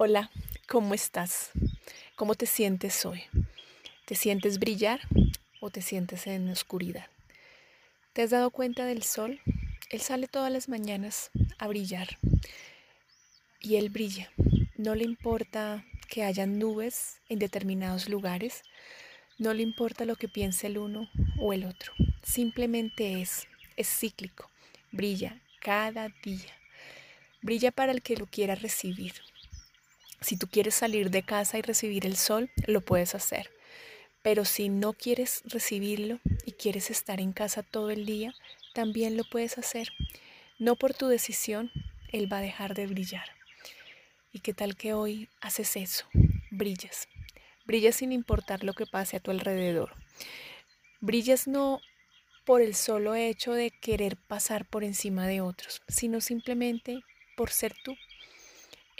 Hola, ¿cómo estás? ¿Cómo te sientes hoy? ¿Te sientes brillar o te sientes en oscuridad? ¿Te has dado cuenta del sol? Él sale todas las mañanas a brillar y él brilla. No le importa que haya nubes en determinados lugares, no le importa lo que piense el uno o el otro. Simplemente es, es cíclico, brilla cada día. Brilla para el que lo quiera recibir. Si tú quieres salir de casa y recibir el sol, lo puedes hacer. Pero si no quieres recibirlo y quieres estar en casa todo el día, también lo puedes hacer. No por tu decisión, Él va a dejar de brillar. ¿Y qué tal que hoy haces eso? Brillas. Brillas sin importar lo que pase a tu alrededor. Brillas no por el solo hecho de querer pasar por encima de otros, sino simplemente por ser tú.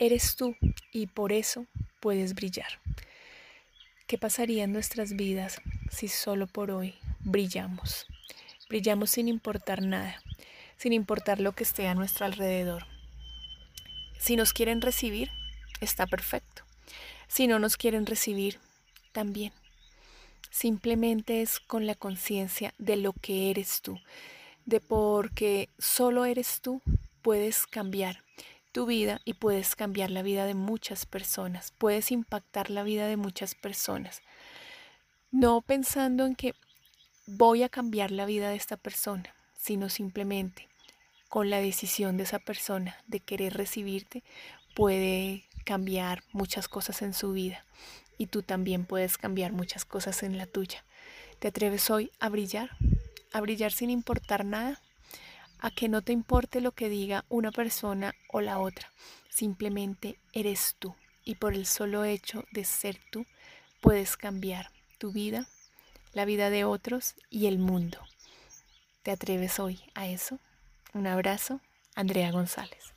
Eres tú y por eso puedes brillar. ¿Qué pasaría en nuestras vidas si solo por hoy brillamos? Brillamos sin importar nada, sin importar lo que esté a nuestro alrededor. Si nos quieren recibir, está perfecto. Si no nos quieren recibir, también. Simplemente es con la conciencia de lo que eres tú, de porque solo eres tú puedes cambiar tu vida y puedes cambiar la vida de muchas personas, puedes impactar la vida de muchas personas. No pensando en que voy a cambiar la vida de esta persona, sino simplemente con la decisión de esa persona de querer recibirte, puede cambiar muchas cosas en su vida y tú también puedes cambiar muchas cosas en la tuya. ¿Te atreves hoy a brillar? ¿A brillar sin importar nada? A que no te importe lo que diga una persona o la otra. Simplemente eres tú y por el solo hecho de ser tú puedes cambiar tu vida, la vida de otros y el mundo. ¿Te atreves hoy a eso? Un abrazo, Andrea González.